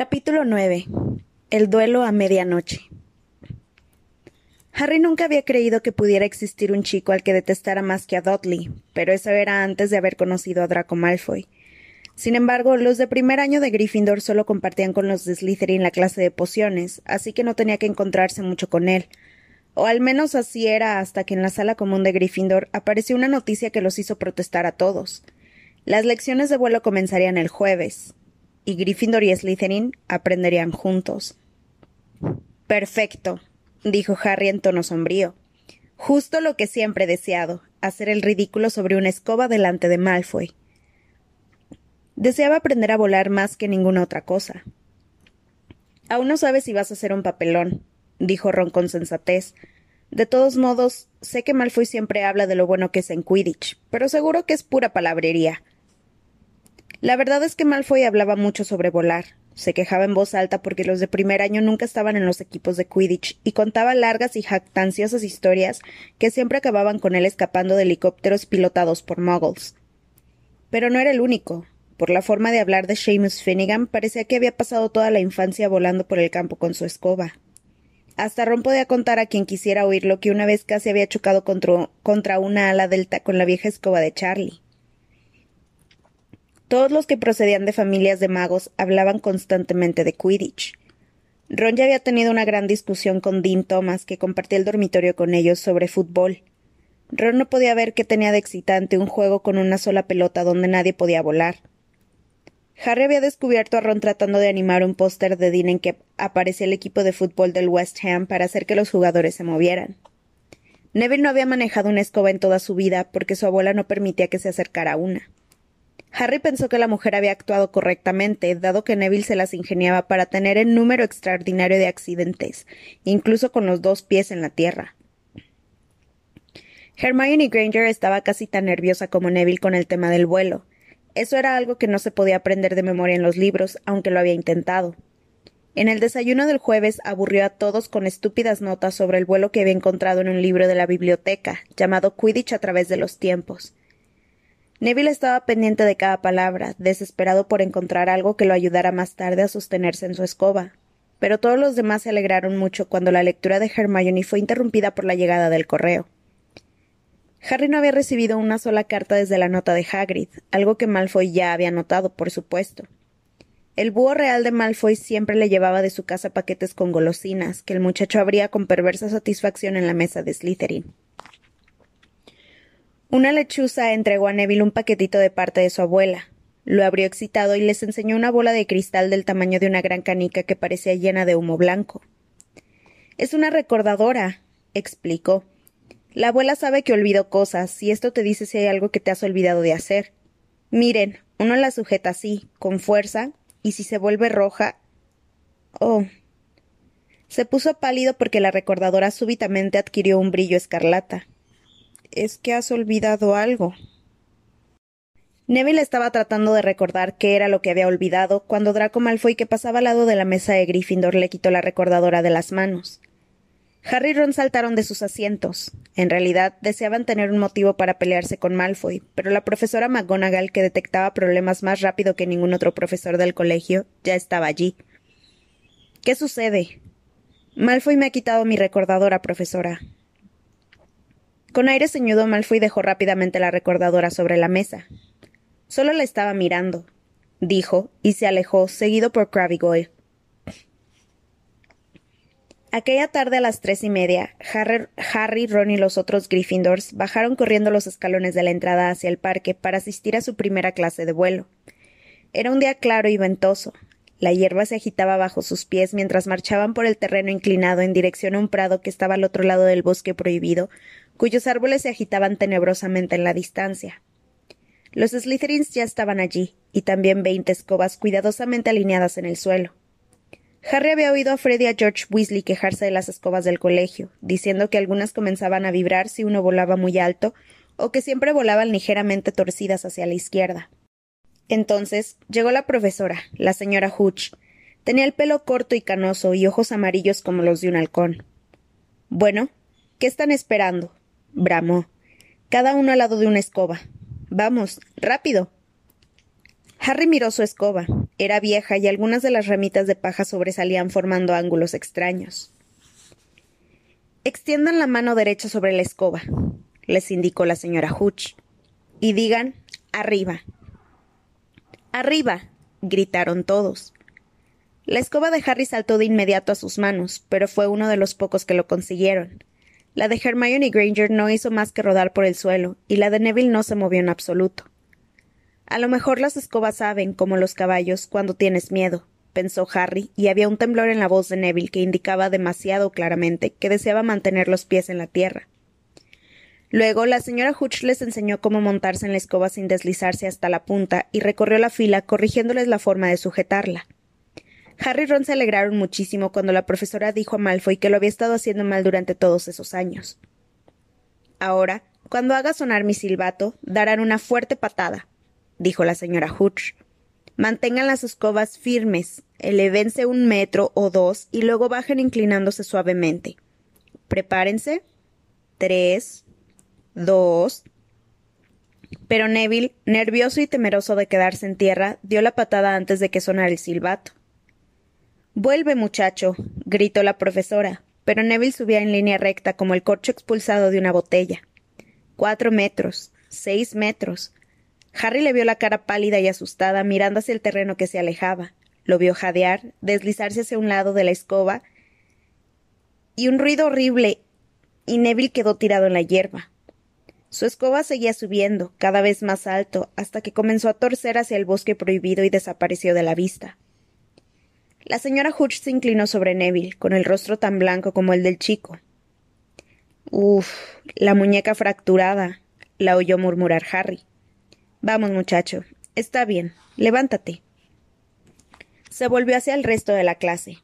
Capítulo 9. El duelo a medianoche. Harry nunca había creído que pudiera existir un chico al que detestara más que a Dudley, pero eso era antes de haber conocido a Draco Malfoy. Sin embargo, los de primer año de Gryffindor solo compartían con los de Slytherin la clase de pociones, así que no tenía que encontrarse mucho con él. O al menos así era hasta que en la sala común de Gryffindor apareció una noticia que los hizo protestar a todos. Las lecciones de vuelo comenzarían el jueves, y Gryffindor y Slytherin aprenderían juntos. Perfecto, dijo Harry en tono sombrío. Justo lo que siempre he deseado, hacer el ridículo sobre una escoba delante de Malfoy. Deseaba aprender a volar más que ninguna otra cosa. Aún no sabes si vas a ser un papelón, dijo Ron con sensatez. De todos modos, sé que Malfoy siempre habla de lo bueno que es en Quidditch, pero seguro que es pura palabrería. La verdad es que Malfoy hablaba mucho sobre volar. Se quejaba en voz alta porque los de primer año nunca estaban en los equipos de Quidditch y contaba largas y jactanciosas historias que siempre acababan con él escapando de helicópteros pilotados por muggles. Pero no era el único. Por la forma de hablar de Seamus Finnegan parecía que había pasado toda la infancia volando por el campo con su escoba. Hasta Ron podía contar a quien quisiera oírlo que una vez casi había chocado contra, contra una ala delta con la vieja escoba de Charlie. Todos los que procedían de familias de magos hablaban constantemente de Quidditch. Ron ya había tenido una gran discusión con Dean Thomas, que compartía el dormitorio con ellos, sobre fútbol. Ron no podía ver qué tenía de excitante un juego con una sola pelota donde nadie podía volar. Harry había descubierto a Ron tratando de animar un póster de Dean en que aparecía el equipo de fútbol del West Ham para hacer que los jugadores se movieran. Neville no había manejado una escoba en toda su vida porque su abuela no permitía que se acercara a una. Harry pensó que la mujer había actuado correctamente, dado que Neville se las ingeniaba para tener el número extraordinario de accidentes, incluso con los dos pies en la tierra. Hermione Granger estaba casi tan nerviosa como Neville con el tema del vuelo. Eso era algo que no se podía aprender de memoria en los libros, aunque lo había intentado. En el desayuno del jueves aburrió a todos con estúpidas notas sobre el vuelo que había encontrado en un libro de la biblioteca, llamado Quidditch a través de los tiempos. Neville estaba pendiente de cada palabra, desesperado por encontrar algo que lo ayudara más tarde a sostenerse en su escoba. Pero todos los demás se alegraron mucho cuando la lectura de Hermione fue interrumpida por la llegada del correo. Harry no había recibido una sola carta desde la nota de Hagrid, algo que Malfoy ya había notado, por supuesto. El búho real de Malfoy siempre le llevaba de su casa paquetes con golosinas, que el muchacho abría con perversa satisfacción en la mesa de Slytherin. Una lechuza entregó a Neville un paquetito de parte de su abuela. Lo abrió excitado y les enseñó una bola de cristal del tamaño de una gran canica que parecía llena de humo blanco. Es una recordadora, explicó. La abuela sabe que olvido cosas, y esto te dice si hay algo que te has olvidado de hacer. Miren, uno la sujeta así, con fuerza, y si se vuelve roja. Oh. Se puso pálido porque la recordadora súbitamente adquirió un brillo escarlata es que has olvidado algo. Neville estaba tratando de recordar qué era lo que había olvidado cuando Draco Malfoy, que pasaba al lado de la mesa de Gryffindor, le quitó la recordadora de las manos. Harry y Ron saltaron de sus asientos. En realidad, deseaban tener un motivo para pelearse con Malfoy, pero la profesora McGonagall, que detectaba problemas más rápido que ningún otro profesor del colegio, ya estaba allí. ¿Qué sucede? Malfoy me ha quitado mi recordadora, profesora. Con aire ceñudo, Malfoy dejó rápidamente la recordadora sobre la mesa. Solo la estaba mirando, dijo, y se alejó, seguido por Crabbe Goyle. Aquella tarde a las tres y media, Harry, Ron y los otros Gryffindors bajaron corriendo los escalones de la entrada hacia el parque para asistir a su primera clase de vuelo. Era un día claro y ventoso. La hierba se agitaba bajo sus pies mientras marchaban por el terreno inclinado en dirección a un prado que estaba al otro lado del bosque prohibido, cuyos árboles se agitaban tenebrosamente en la distancia. Los Slytherins ya estaban allí, y también veinte escobas cuidadosamente alineadas en el suelo. Harry había oído a Freddy y a George Weasley quejarse de las escobas del colegio, diciendo que algunas comenzaban a vibrar si uno volaba muy alto, o que siempre volaban ligeramente torcidas hacia la izquierda. Entonces llegó la profesora, la señora Hooch. Tenía el pelo corto y canoso y ojos amarillos como los de un halcón. Bueno, ¿qué están esperando? Bramó. Cada uno al lado de una escoba. Vamos, rápido. Harry miró su escoba. Era vieja y algunas de las ramitas de paja sobresalían formando ángulos extraños. Extiendan la mano derecha sobre la escoba, les indicó la señora Hutch, y digan arriba. Arriba, gritaron todos. La escoba de Harry saltó de inmediato a sus manos, pero fue uno de los pocos que lo consiguieron. La de Hermione Granger no hizo más que rodar por el suelo, y la de Neville no se movió en absoluto. A lo mejor las escobas saben, como los caballos, cuando tienes miedo, pensó Harry, y había un temblor en la voz de Neville que indicaba demasiado claramente que deseaba mantener los pies en la tierra. Luego la señora Hutch les enseñó cómo montarse en la escoba sin deslizarse hasta la punta y recorrió la fila corrigiéndoles la forma de sujetarla. Harry y Ron se alegraron muchísimo cuando la profesora dijo a Malfoy que lo había estado haciendo mal durante todos esos años. Ahora, cuando haga sonar mi silbato, darán una fuerte patada, dijo la señora Hutch. Mantengan las escobas firmes, elevense un metro o dos y luego bajen inclinándose suavemente. Prepárense. Tres, dos. Pero Neville, nervioso y temeroso de quedarse en tierra, dio la patada antes de que sonara el silbato. Vuelve, muchacho, gritó la profesora, pero Neville subía en línea recta como el corcho expulsado de una botella. Cuatro metros, seis metros. Harry le vio la cara pálida y asustada mirando hacia el terreno que se alejaba. Lo vio jadear, deslizarse hacia un lado de la escoba, y un ruido horrible, y Neville quedó tirado en la hierba. Su escoba seguía subiendo, cada vez más alto, hasta que comenzó a torcer hacia el bosque prohibido y desapareció de la vista. La señora Hutch se inclinó sobre Neville, con el rostro tan blanco como el del chico. Uf, la muñeca fracturada, la oyó murmurar Harry. Vamos, muchacho. Está bien. Levántate. Se volvió hacia el resto de la clase.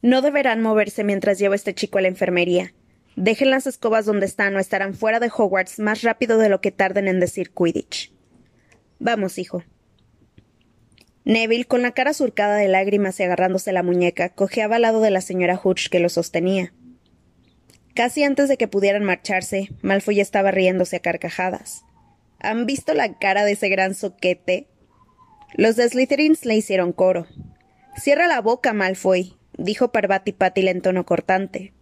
No deberán moverse mientras llevo este chico a la enfermería. Dejen las escobas donde están o estarán fuera de Hogwarts más rápido de lo que tarden en decir Quidditch. Vamos, hijo. Neville, con la cara surcada de lágrimas y agarrándose la muñeca, cojeaba al lado de la señora Hutch que lo sostenía. Casi antes de que pudieran marcharse, Malfoy estaba riéndose a carcajadas. ¿Han visto la cara de ese gran soquete? Los de Slytherins le hicieron coro. Cierra la boca, Malfoy, dijo Parvati Patil en tono cortante.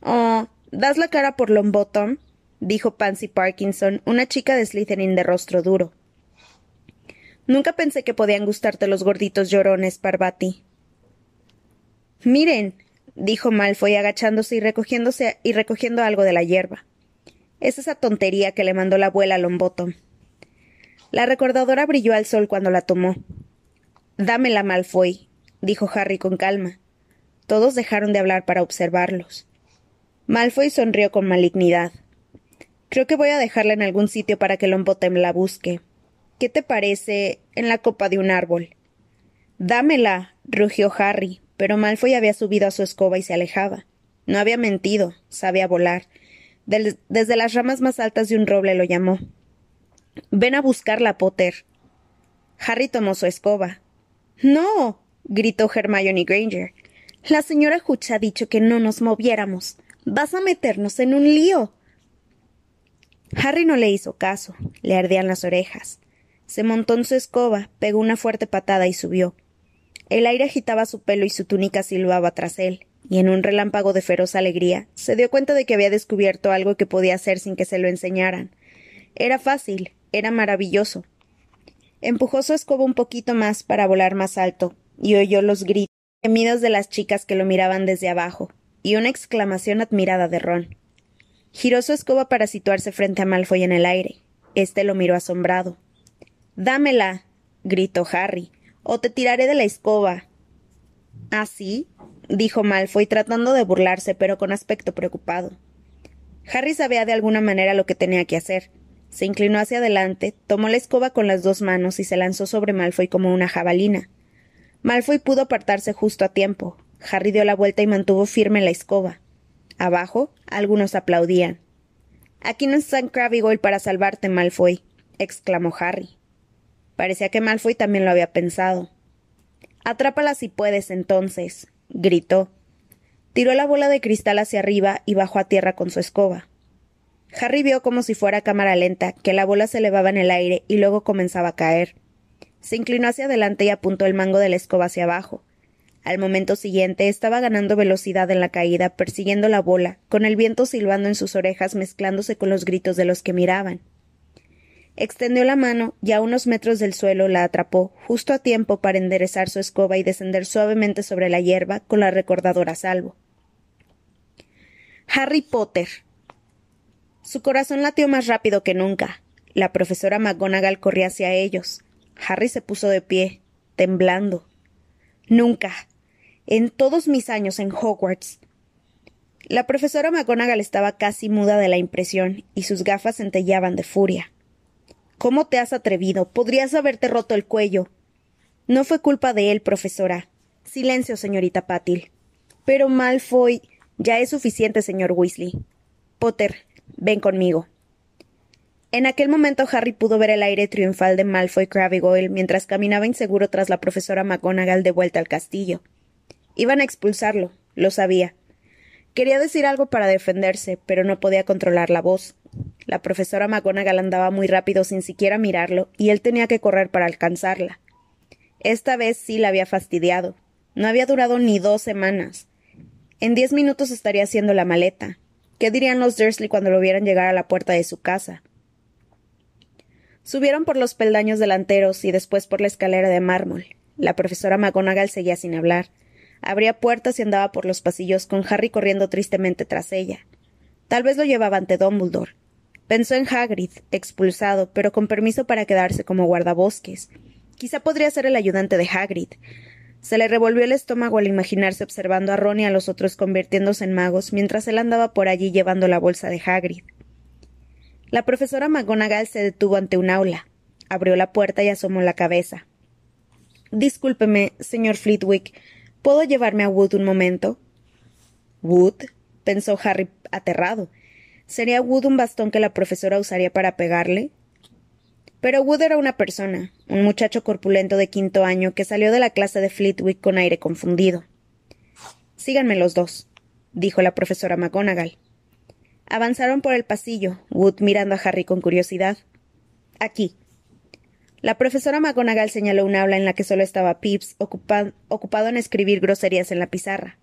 Oh, ¿das la cara por Longbottom? dijo Pansy Parkinson, una chica de Slytherin de rostro duro. Nunca pensé que podían gustarte los gorditos llorones, Parvati. Miren, dijo Malfoy agachándose y recogiéndose y recogiendo algo de la hierba. Es esa tontería que le mandó la abuela a Longbottom. La recordadora brilló al sol cuando la tomó. Dámela, Malfoy, dijo Harry con calma. Todos dejaron de hablar para observarlos. Malfoy sonrió con malignidad. Creo que voy a dejarla en algún sitio para que Longbottom la busque. ¿Qué te parece en la copa de un árbol? Dámela, rugió Harry, pero Malfoy había subido a su escoba y se alejaba. No había mentido, sabía volar. desde las ramas más altas de un roble lo llamó. Ven a buscarla, Potter. Harry tomó su escoba. No. gritó Hermione Granger. La señora Hutch ha dicho que no nos moviéramos. Vas a meternos en un lío. Harry no le hizo caso. Le ardían las orejas. Se montó en su escoba, pegó una fuerte patada y subió. El aire agitaba su pelo y su túnica silbaba tras él, y en un relámpago de feroz alegría se dio cuenta de que había descubierto algo que podía hacer sin que se lo enseñaran. Era fácil, era maravilloso. Empujó su escoba un poquito más para volar más alto, y oyó los gritos, gemidos de las chicas que lo miraban desde abajo, y una exclamación admirada de Ron. Giró su escoba para situarse frente a Malfoy en el aire. Este lo miró asombrado. Dámela. gritó Harry, o te tiraré de la escoba. ¿Ah, sí? dijo Malfoy, tratando de burlarse, pero con aspecto preocupado. Harry sabía de alguna manera lo que tenía que hacer. Se inclinó hacia adelante, tomó la escoba con las dos manos y se lanzó sobre Malfoy como una jabalina. Malfoy pudo apartarse justo a tiempo. Harry dio la vuelta y mantuvo firme la escoba. Abajo, algunos aplaudían. Aquí no está Crabbe para salvarte, Malfoy, exclamó Harry. Parecía que Malfoy también lo había pensado. Atrápala si puedes, entonces, gritó. Tiró la bola de cristal hacia arriba y bajó a tierra con su escoba. Harry vio como si fuera cámara lenta que la bola se elevaba en el aire y luego comenzaba a caer. Se inclinó hacia adelante y apuntó el mango de la escoba hacia abajo. Al momento siguiente estaba ganando velocidad en la caída, persiguiendo la bola, con el viento silbando en sus orejas mezclándose con los gritos de los que miraban. Extendió la mano y a unos metros del suelo la atrapó, justo a tiempo para enderezar su escoba y descender suavemente sobre la hierba con la recordadora a salvo. Harry Potter. Su corazón latió más rápido que nunca. La profesora McGonagall corría hacia ellos. Harry se puso de pie, temblando. Nunca, en todos mis años en Hogwarts. La profesora McGonagall estaba casi muda de la impresión y sus gafas centellaban de furia. ¿Cómo te has atrevido? Podrías haberte roto el cuello. No fue culpa de él, profesora. Silencio, señorita Patil. Pero Malfoy. Ya es suficiente, señor Weasley. Potter, ven conmigo. En aquel momento Harry pudo ver el aire triunfal de Malfoy Crabbe mientras caminaba inseguro tras la profesora McGonagall de vuelta al castillo. Iban a expulsarlo, lo sabía. Quería decir algo para defenderse, pero no podía controlar la voz. La profesora McGonagall andaba muy rápido sin siquiera mirarlo, y él tenía que correr para alcanzarla. Esta vez sí la había fastidiado. No había durado ni dos semanas. En diez minutos estaría haciendo la maleta. ¿Qué dirían los Dursley cuando lo vieran llegar a la puerta de su casa? Subieron por los peldaños delanteros y después por la escalera de mármol. La profesora McGonagall seguía sin hablar. Abría puertas y andaba por los pasillos con Harry corriendo tristemente tras ella. Tal vez lo llevaba ante Dumbledore. Pensó en Hagrid, expulsado, pero con permiso para quedarse como guardabosques. Quizá podría ser el ayudante de Hagrid. Se le revolvió el estómago al imaginarse observando a Ron y a los otros convirtiéndose en magos mientras él andaba por allí llevando la bolsa de Hagrid. La profesora McGonagall se detuvo ante un aula. Abrió la puerta y asomó la cabeza. Discúlpeme, señor Flitwick, ¿Puedo llevarme a Wood un momento? Wood, pensó Harry aterrado. ¿Sería Wood un bastón que la profesora usaría para pegarle? Pero Wood era una persona, un muchacho corpulento de quinto año que salió de la clase de Flitwick con aire confundido. Síganme los dos, dijo la profesora McGonagall. Avanzaron por el pasillo, Wood mirando a Harry con curiosidad. Aquí, la profesora McGonagall señaló un aula en la que solo estaba Pips, ocupado en escribir groserías en la pizarra.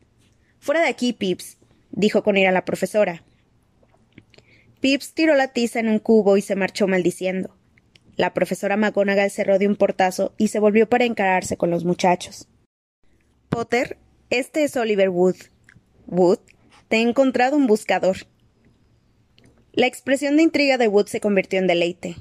Fuera de aquí, Pips, dijo con ira la profesora. Pips tiró la tiza en un cubo y se marchó maldiciendo. La profesora McGonagall cerró de un portazo y se volvió para encararse con los muchachos. Potter, este es Oliver Wood. Wood, te he encontrado un buscador. La expresión de intriga de Wood se convirtió en deleite.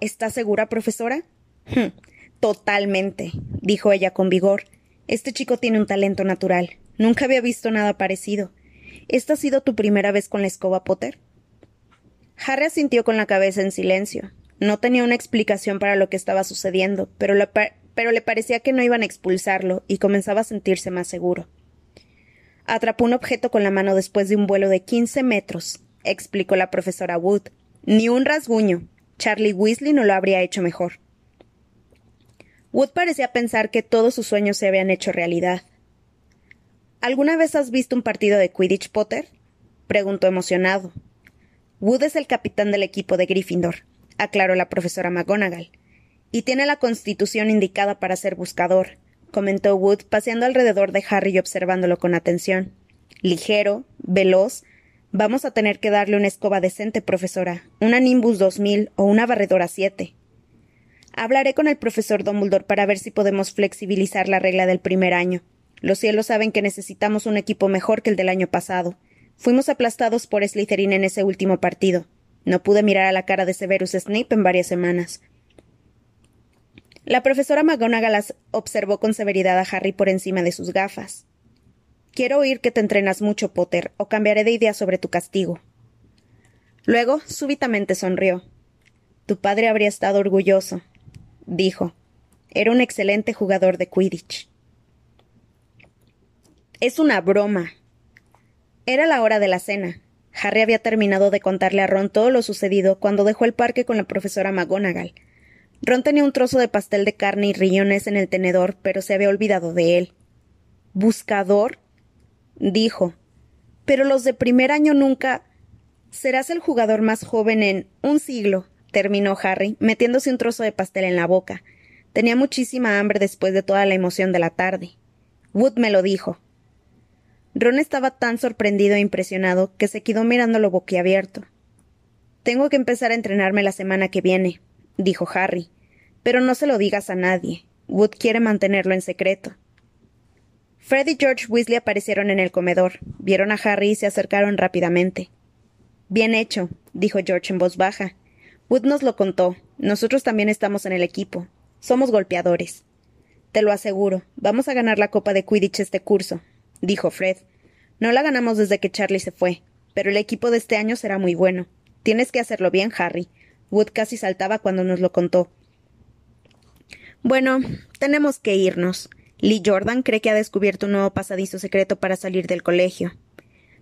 ¿Está segura, profesora? Hm, totalmente, dijo ella con vigor. Este chico tiene un talento natural. Nunca había visto nada parecido. ¿Esta ha sido tu primera vez con la escoba, Potter? Harry asintió con la cabeza en silencio. No tenía una explicación para lo que estaba sucediendo, pero, pero le parecía que no iban a expulsarlo y comenzaba a sentirse más seguro. Atrapó un objeto con la mano después de un vuelo de quince metros, explicó la profesora Wood. Ni un rasguño. Charlie Weasley no lo habría hecho mejor. Wood parecía pensar que todos sus sueños se habían hecho realidad. ¿Alguna vez has visto un partido de Quidditch, Potter? preguntó emocionado. Wood es el capitán del equipo de Gryffindor, aclaró la profesora McGonagall, y tiene la constitución indicada para ser buscador, comentó Wood paseando alrededor de Harry y observándolo con atención. Ligero, veloz, Vamos a tener que darle una escoba decente, profesora, una Nimbus 2000 o una barredora 7. Hablaré con el profesor Dumbledore para ver si podemos flexibilizar la regla del primer año. Los cielos saben que necesitamos un equipo mejor que el del año pasado. Fuimos aplastados por Slytherin en ese último partido. No pude mirar a la cara de Severus Snape en varias semanas. La profesora McGonagall observó con severidad a Harry por encima de sus gafas. Quiero oír que te entrenas mucho, Potter, o cambiaré de idea sobre tu castigo. Luego, súbitamente sonrió. Tu padre habría estado orgulloso, dijo. Era un excelente jugador de Quidditch. Es una broma. Era la hora de la cena. Harry había terminado de contarle a Ron todo lo sucedido cuando dejó el parque con la profesora McGonagall. Ron tenía un trozo de pastel de carne y riñones en el tenedor, pero se había olvidado de él. ¿Buscador? dijo. Pero los de primer año nunca. Serás el jugador más joven en un siglo, terminó Harry, metiéndose un trozo de pastel en la boca. Tenía muchísima hambre después de toda la emoción de la tarde. Wood me lo dijo. Ron estaba tan sorprendido e impresionado que se quedó mirándolo boquiabierto. Tengo que empezar a entrenarme la semana que viene, dijo Harry. Pero no se lo digas a nadie. Wood quiere mantenerlo en secreto. Fred y George Weasley aparecieron en el comedor, vieron a Harry y se acercaron rápidamente. Bien hecho, dijo George en voz baja. Wood nos lo contó. Nosotros también estamos en el equipo. Somos golpeadores. Te lo aseguro, vamos a ganar la Copa de Quidditch este curso, dijo Fred. No la ganamos desde que Charlie se fue, pero el equipo de este año será muy bueno. Tienes que hacerlo bien, Harry. Wood casi saltaba cuando nos lo contó. Bueno, tenemos que irnos. Lee Jordan cree que ha descubierto un nuevo pasadizo secreto para salir del colegio.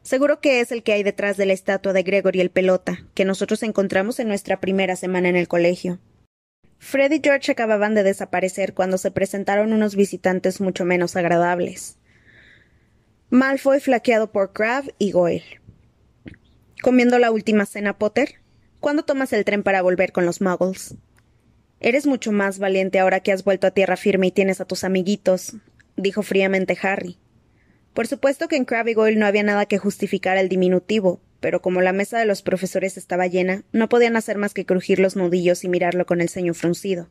Seguro que es el que hay detrás de la estatua de Gregory el pelota, que nosotros encontramos en nuestra primera semana en el colegio. Fred y George acababan de desaparecer cuando se presentaron unos visitantes mucho menos agradables. Malfoy flaqueado por Crab y Goyle. ¿Comiendo la última cena, Potter? ¿Cuándo tomas el tren para volver con los muggles? Eres mucho más valiente ahora que has vuelto a tierra firme y tienes a tus amiguitos, dijo fríamente Harry. Por supuesto que en Crabbe Goyle no había nada que justificar el diminutivo, pero como la mesa de los profesores estaba llena, no podían hacer más que crujir los nudillos y mirarlo con el ceño fruncido.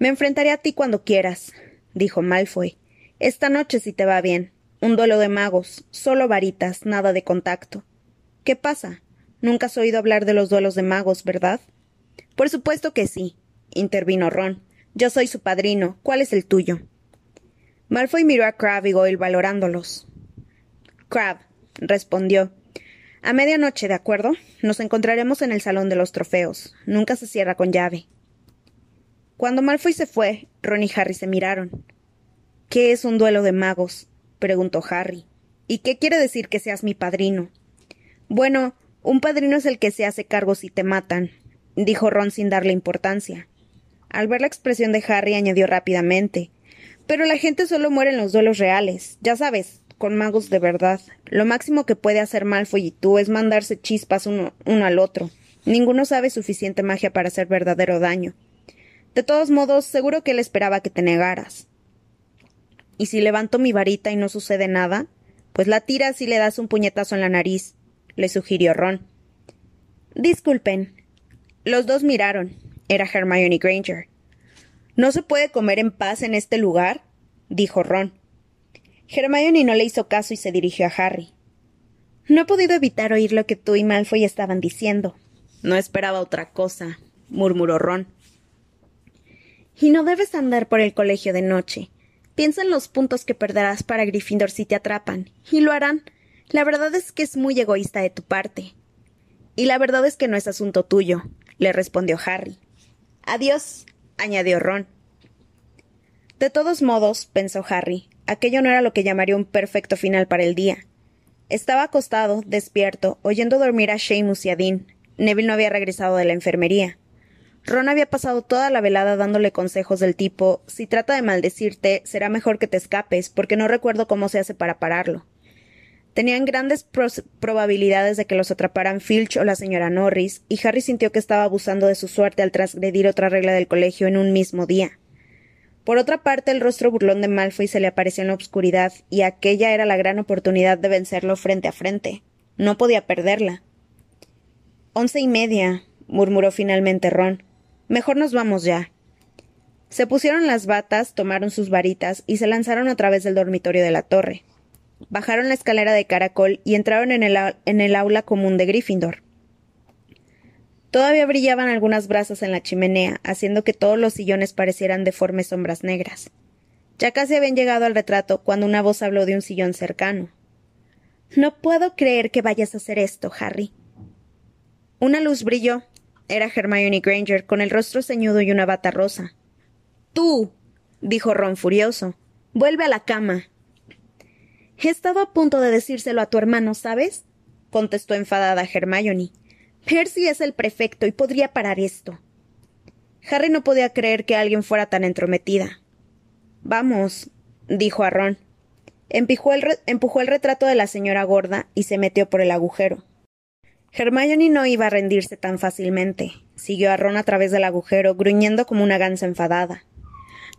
Me enfrentaré a ti cuando quieras, dijo Malfoy. Esta noche si te va bien. Un duelo de magos, solo varitas, nada de contacto. ¿Qué pasa? Nunca has oído hablar de los duelos de magos, ¿verdad? Por supuesto que sí, intervino Ron. Yo soy su padrino. ¿Cuál es el tuyo? Malfoy miró a Crab y Goyle valorándolos. Crab, respondió. A medianoche, ¿de acuerdo? Nos encontraremos en el salón de los trofeos. Nunca se cierra con llave. Cuando Malfoy se fue, Ron y Harry se miraron. ¿Qué es un duelo de magos? Preguntó Harry. ¿Y qué quiere decir que seas mi padrino? Bueno, un padrino es el que se hace cargo si te matan, dijo Ron sin darle importancia. Al ver la expresión de Harry añadió rápidamente Pero la gente solo muere en los duelos reales, ya sabes, con magos de verdad. Lo máximo que puede hacer Malfoy y tú es mandarse chispas uno, uno al otro. Ninguno sabe suficiente magia para hacer verdadero daño. De todos modos, seguro que él esperaba que te negaras. ¿Y si levanto mi varita y no sucede nada? Pues la tiras y le das un puñetazo en la nariz, le sugirió Ron. Disculpen, los dos miraron. Era Hermione Granger. ¿No se puede comer en paz en este lugar? dijo Ron. Hermione no le hizo caso y se dirigió a Harry. No he podido evitar oír lo que tú y Malfoy estaban diciendo. No esperaba otra cosa, murmuró Ron. Y no debes andar por el colegio de noche. Piensa en los puntos que perderás para Gryffindor si te atrapan. Y lo harán. La verdad es que es muy egoísta de tu parte. Y la verdad es que no es asunto tuyo le respondió Harry. Adiós, añadió Ron. De todos modos, pensó Harry, aquello no era lo que llamaría un perfecto final para el día. Estaba acostado, despierto, oyendo dormir a Seamus y a Dean. Neville no había regresado de la enfermería. Ron había pasado toda la velada dándole consejos del tipo si trata de maldecirte, será mejor que te escapes, porque no recuerdo cómo se hace para pararlo. Tenían grandes probabilidades de que los atraparan Filch o la señora Norris, y Harry sintió que estaba abusando de su suerte al transgredir otra regla del colegio en un mismo día. Por otra parte, el rostro burlón de Malfoy se le apareció en la oscuridad, y aquella era la gran oportunidad de vencerlo frente a frente. No podía perderla. Once y media, murmuró finalmente Ron. Mejor nos vamos ya. Se pusieron las batas, tomaron sus varitas y se lanzaron a través del dormitorio de la torre. Bajaron la escalera de caracol y entraron en el, aula común de Gryffindor. Todavía brillaban algunas brasas en la chimenea, haciendo que todos los sillones parecieran deformes sombras negras. Ya casi habían llegado al retrato cuando una voz habló de un sillón cercano. No puedo creer que vayas a hacer esto, Harry. Una luz brilló. Era Hermione Granger, con el rostro ceñudo y una bata rosa. Tú. dijo Ron furioso. Vuelve a la cama. He estado a punto de decírselo a tu hermano, ¿sabes? contestó enfadada Hermione. Percy es el prefecto y podría parar esto. Harry no podía creer que alguien fuera tan entrometida. Vamos, dijo a Ron. Empujó el, empujó el retrato de la señora gorda y se metió por el agujero. Hermione no iba a rendirse tan fácilmente. Siguió a Ron a través del agujero, gruñendo como una gansa enfadada.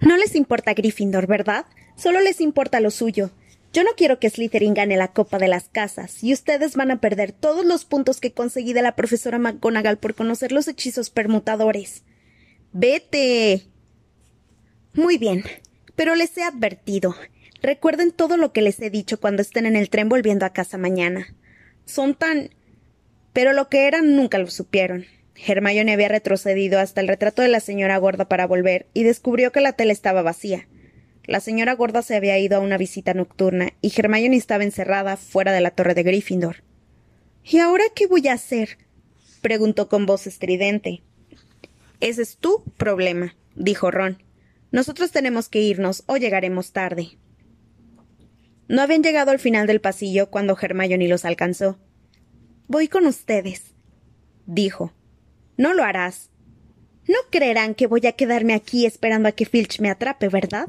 No les importa Gryffindor, ¿verdad? Solo les importa lo suyo. Yo no quiero que Slytherin gane la copa de las casas, y ustedes van a perder todos los puntos que conseguí de la profesora McGonagall por conocer los hechizos permutadores. Vete. Muy bien, pero les he advertido. Recuerden todo lo que les he dicho cuando estén en el tren volviendo a casa mañana. Son tan. Pero lo que eran nunca lo supieron. Hermione había retrocedido hasta el retrato de la señora gorda para volver y descubrió que la tela estaba vacía. La señora gorda se había ido a una visita nocturna y Hermione estaba encerrada fuera de la torre de Gryffindor. ¿Y ahora qué voy a hacer? preguntó con voz estridente. Ese es tu problema, dijo Ron. Nosotros tenemos que irnos o llegaremos tarde. No habían llegado al final del pasillo cuando Hermione los alcanzó. Voy con ustedes, dijo. No lo harás. No creerán que voy a quedarme aquí esperando a que Filch me atrape, ¿verdad?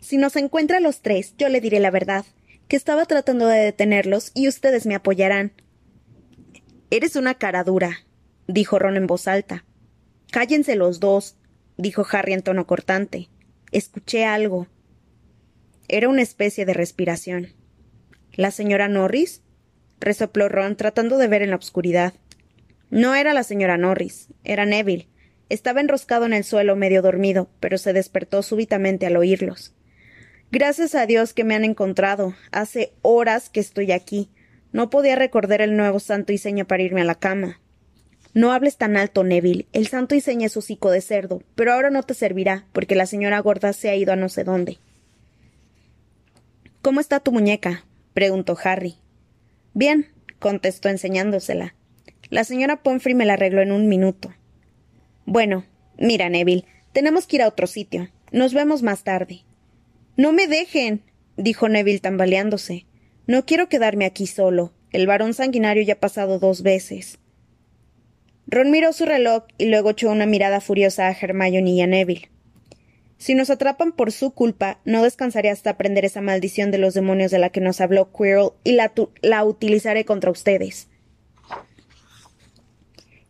Si nos encuentra a los tres, yo le diré la verdad, que estaba tratando de detenerlos y ustedes me apoyarán. Eres una cara dura, dijo Ron en voz alta. Cállense los dos, dijo Harry en tono cortante. Escuché algo. Era una especie de respiración. ¿La señora Norris? Resopló Ron, tratando de ver en la oscuridad. No era la señora Norris, era Neville. Estaba enroscado en el suelo medio dormido, pero se despertó súbitamente al oírlos. Gracias a Dios que me han encontrado. Hace horas que estoy aquí. No podía recordar el nuevo santo y seña para irme a la cama. No hables tan alto, Neville. El santo y seña es hocico de cerdo, pero ahora no te servirá, porque la señora gorda se ha ido a no sé dónde. ¿Cómo está tu muñeca? preguntó Harry. Bien, contestó enseñándosela. La señora Pomfrey me la arregló en un minuto. Bueno, mira, Neville, tenemos que ir a otro sitio. Nos vemos más tarde. No me dejen, dijo Neville tambaleándose. No quiero quedarme aquí solo. El varón sanguinario ya ha pasado dos veces. Ron miró su reloj y luego echó una mirada furiosa a Hermione y a Neville. Si nos atrapan por su culpa, no descansaré hasta aprender esa maldición de los demonios de la que nos habló Quirrell y la, la utilizaré contra ustedes.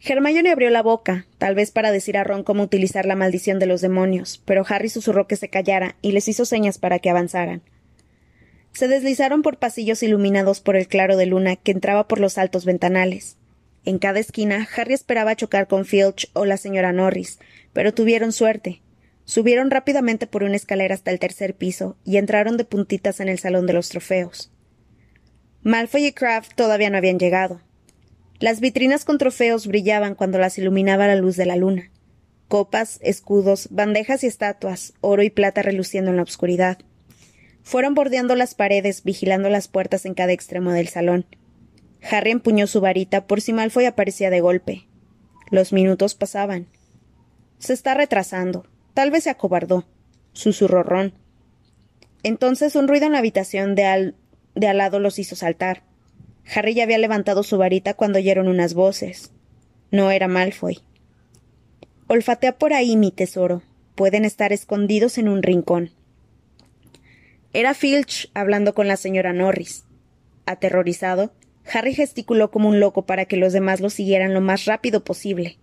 Hermione abrió la boca, tal vez para decir a Ron cómo utilizar la maldición de los demonios, pero Harry susurró que se callara y les hizo señas para que avanzaran. Se deslizaron por pasillos iluminados por el claro de luna que entraba por los altos ventanales. En cada esquina, Harry esperaba chocar con Filch o la señora Norris, pero tuvieron suerte. Subieron rápidamente por una escalera hasta el tercer piso y entraron de puntitas en el salón de los trofeos. Malfoy y Kraft todavía no habían llegado. Las vitrinas con trofeos brillaban cuando las iluminaba la luz de la luna. Copas, escudos, bandejas y estatuas, oro y plata reluciendo en la oscuridad. Fueron bordeando las paredes, vigilando las puertas en cada extremo del salón. Harry empuñó su varita por si Malfoy aparecía de golpe. Los minutos pasaban. Se está retrasando. Tal vez se acobardó. Susurró Ron. Entonces un ruido en la habitación de al, de al lado los hizo saltar. Harry ya había levantado su varita cuando oyeron unas voces. No era Malfoy. Olfatea por ahí, mi tesoro. Pueden estar escondidos en un rincón. Era Filch hablando con la señora Norris. Aterrorizado, Harry gesticuló como un loco para que los demás lo siguieran lo más rápido posible.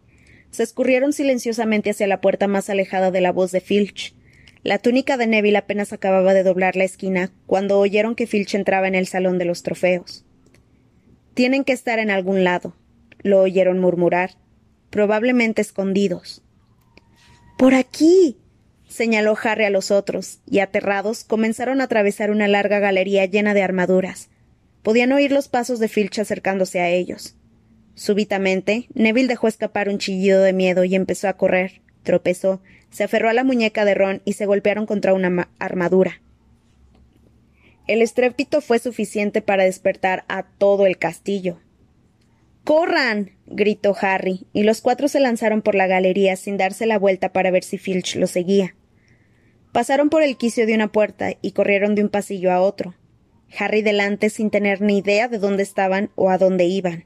Se escurrieron silenciosamente hacia la puerta más alejada de la voz de Filch. La túnica de Neville apenas acababa de doblar la esquina cuando oyeron que Filch entraba en el salón de los trofeos. Tienen que estar en algún lado, lo oyeron murmurar, probablemente escondidos. Por aquí. señaló Harry a los otros, y aterrados comenzaron a atravesar una larga galería llena de armaduras. Podían oír los pasos de Filch acercándose a ellos. Súbitamente, Neville dejó escapar un chillido de miedo y empezó a correr. Tropezó, se aferró a la muñeca de Ron y se golpearon contra una armadura. El estrépito fue suficiente para despertar a todo el castillo. ¡Corran! gritó Harry, y los cuatro se lanzaron por la galería sin darse la vuelta para ver si Filch lo seguía. Pasaron por el quicio de una puerta y corrieron de un pasillo a otro. Harry delante sin tener ni idea de dónde estaban o a dónde iban.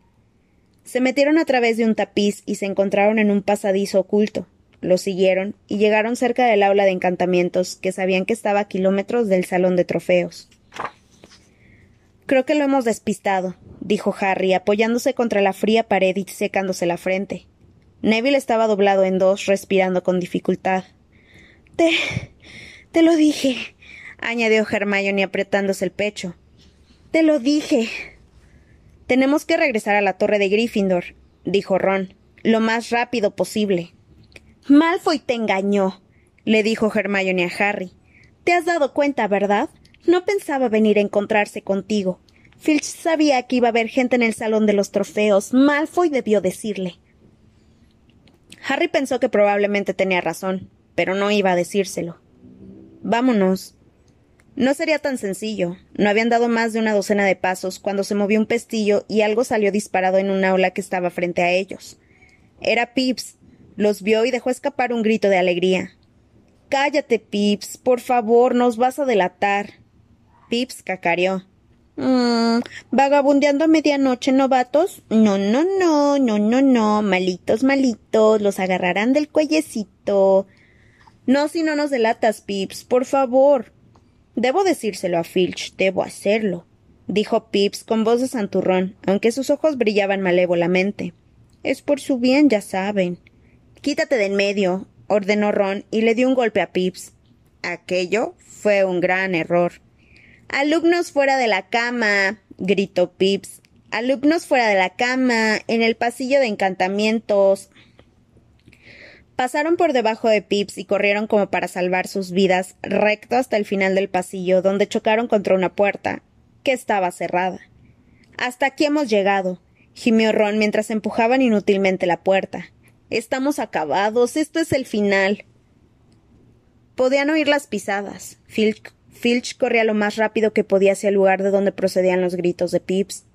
Se metieron a través de un tapiz y se encontraron en un pasadizo oculto. Lo siguieron y llegaron cerca del aula de encantamientos, que sabían que estaba a kilómetros del salón de trofeos. Creo que lo hemos despistado, dijo Harry, apoyándose contra la fría pared y secándose la frente. Neville estaba doblado en dos, respirando con dificultad. Te. Te lo dije, añadió Hermione apretándose el pecho. Te lo dije. Tenemos que regresar a la torre de Gryffindor, dijo Ron, lo más rápido posible. Malfoy te engañó, le dijo Hermione a Harry. Te has dado cuenta, ¿verdad? No pensaba venir a encontrarse contigo. Filch sabía que iba a haber gente en el salón de los trofeos. Malfoy debió decirle. Harry pensó que probablemente tenía razón, pero no iba a decírselo. Vámonos. No sería tan sencillo. No habían dado más de una docena de pasos cuando se movió un pestillo y algo salió disparado en un aula que estaba frente a ellos. Era Pips. Los vio y dejó escapar un grito de alegría. Cállate, Pips. Por favor, nos vas a delatar. Pips cacareó. Mm, ¿Vagabundeando a medianoche, novatos? No, no, no, no, no, no. Malitos, malitos. Los agarrarán del cuellecito. No, si no nos delatas, Pips, por favor. Debo decírselo a Filch, debo hacerlo, dijo Pips con voz de santurrón, aunque sus ojos brillaban malévolamente. Es por su bien, ya saben. Quítate de en medio, ordenó Ron y le dio un golpe a Pips. Aquello fue un gran error. Alumnos fuera de la cama, gritó Pips. Alumnos fuera de la cama, en el pasillo de encantamientos. Pasaron por debajo de Pips y corrieron como para salvar sus vidas, recto hasta el final del pasillo, donde chocaron contra una puerta, que estaba cerrada. Hasta aquí hemos llegado, gimió Ron mientras empujaban inútilmente la puerta. Estamos acabados, esto es el final. Podían oír las pisadas. Filch, Filch corría lo más rápido que podía hacia el lugar de donde procedían los gritos de Pips.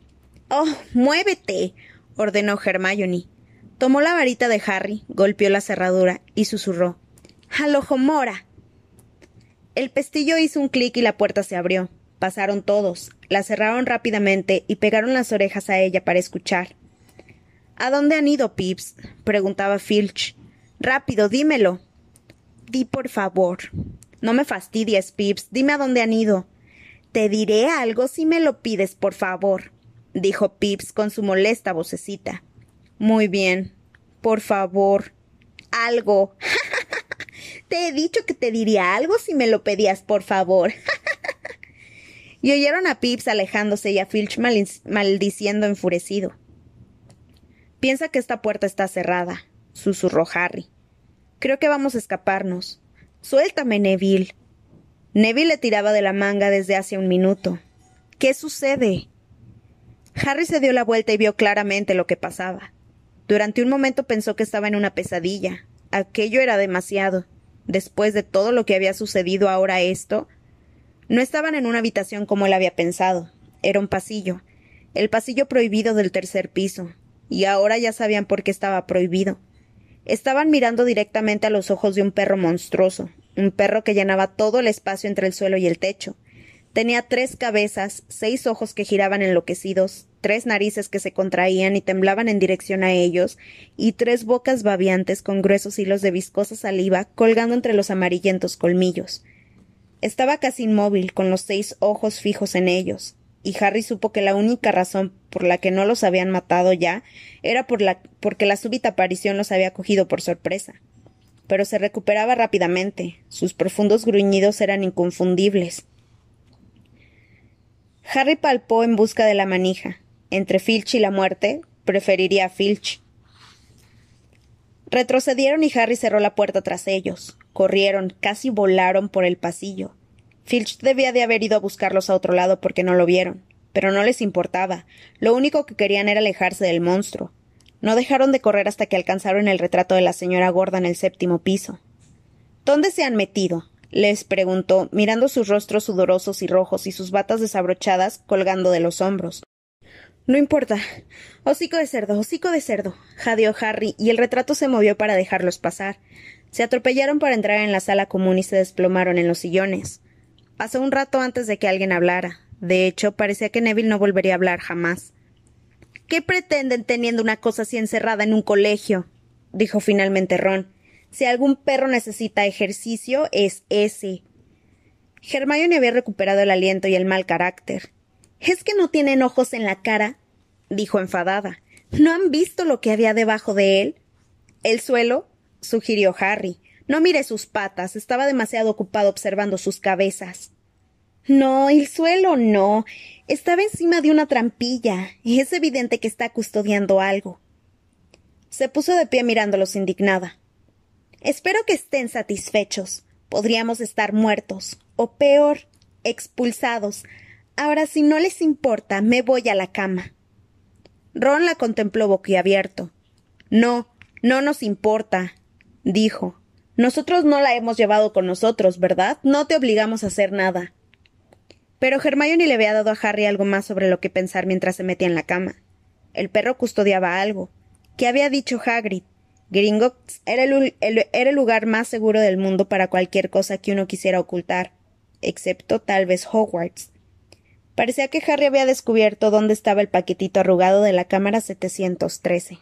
¡Oh, muévete! ordenó Hermione. Tomó la varita de Harry, golpeó la cerradura y susurró ¡Alojomora! El pestillo hizo un clic y la puerta se abrió. Pasaron todos, la cerraron rápidamente y pegaron las orejas a ella para escuchar. ¿A dónde han ido, Pips? preguntaba Filch. Rápido, dímelo. Di por favor. No me fastidies, Pips. Dime a dónde han ido. Te diré algo si me lo pides, por favor, dijo Pips con su molesta vocecita. Muy bien. Por favor. Algo. te he dicho que te diría algo si me lo pedías, por favor. y oyeron a Pips alejándose y a Filch maldiciendo enfurecido. Piensa que esta puerta está cerrada, susurró Harry. Creo que vamos a escaparnos. Suéltame, Neville. Neville le tiraba de la manga desde hace un minuto. ¿Qué sucede? Harry se dio la vuelta y vio claramente lo que pasaba. Durante un momento pensó que estaba en una pesadilla. Aquello era demasiado. Después de todo lo que había sucedido ahora esto. No estaban en una habitación como él había pensado. Era un pasillo. El pasillo prohibido del tercer piso. Y ahora ya sabían por qué estaba prohibido. Estaban mirando directamente a los ojos de un perro monstruoso, un perro que llenaba todo el espacio entre el suelo y el techo. Tenía tres cabezas, seis ojos que giraban enloquecidos, tres narices que se contraían y temblaban en dirección a ellos, y tres bocas babiantes con gruesos hilos de viscosa saliva colgando entre los amarillentos colmillos. Estaba casi inmóvil, con los seis ojos fijos en ellos, y Harry supo que la única razón por la que no los habían matado ya era porque la súbita aparición los había cogido por sorpresa. Pero se recuperaba rápidamente. Sus profundos gruñidos eran inconfundibles. Harry palpó en busca de la manija. Entre Filch y la muerte, preferiría a Filch. Retrocedieron y Harry cerró la puerta tras ellos. Corrieron, casi volaron por el pasillo. Filch debía de haber ido a buscarlos a otro lado porque no lo vieron, pero no les importaba. Lo único que querían era alejarse del monstruo. No dejaron de correr hasta que alcanzaron el retrato de la señora gorda en el séptimo piso. ¿Dónde se han metido? les preguntó, mirando sus rostros sudorosos y rojos y sus batas desabrochadas colgando de los hombros. No importa. Hocico de cerdo, hocico de cerdo, jadeó Harry, y el retrato se movió para dejarlos pasar. Se atropellaron para entrar en la sala común y se desplomaron en los sillones. Pasó un rato antes de que alguien hablara. De hecho, parecía que Neville no volvería a hablar jamás. ¿Qué pretenden teniendo una cosa así encerrada en un colegio? dijo finalmente Ron. Si algún perro necesita ejercicio, es ese. Hermione había recuperado el aliento y el mal carácter. ¿Es que no tienen ojos en la cara? dijo enfadada. ¿No han visto lo que había debajo de él? El suelo, sugirió Harry. No mire sus patas, estaba demasiado ocupado observando sus cabezas. No, el suelo no. Estaba encima de una trampilla. Es evidente que está custodiando algo. Se puso de pie mirándolos indignada. Espero que estén satisfechos. Podríamos estar muertos, o peor, expulsados. Ahora, si no les importa, me voy a la cama. Ron la contempló boquiabierto. No, no nos importa, dijo. Nosotros no la hemos llevado con nosotros, ¿verdad? No te obligamos a hacer nada. Pero Hermione le había dado a Harry algo más sobre lo que pensar mientras se metía en la cama. El perro custodiaba algo. ¿Qué había dicho Hagrid? Gringotts era el, lugar más seguro del mundo para cualquier cosa que uno quisiera ocultar, excepto tal vez Hogwarts. Parecía que Harry había descubierto dónde estaba el paquetito arrugado de la cámara 713.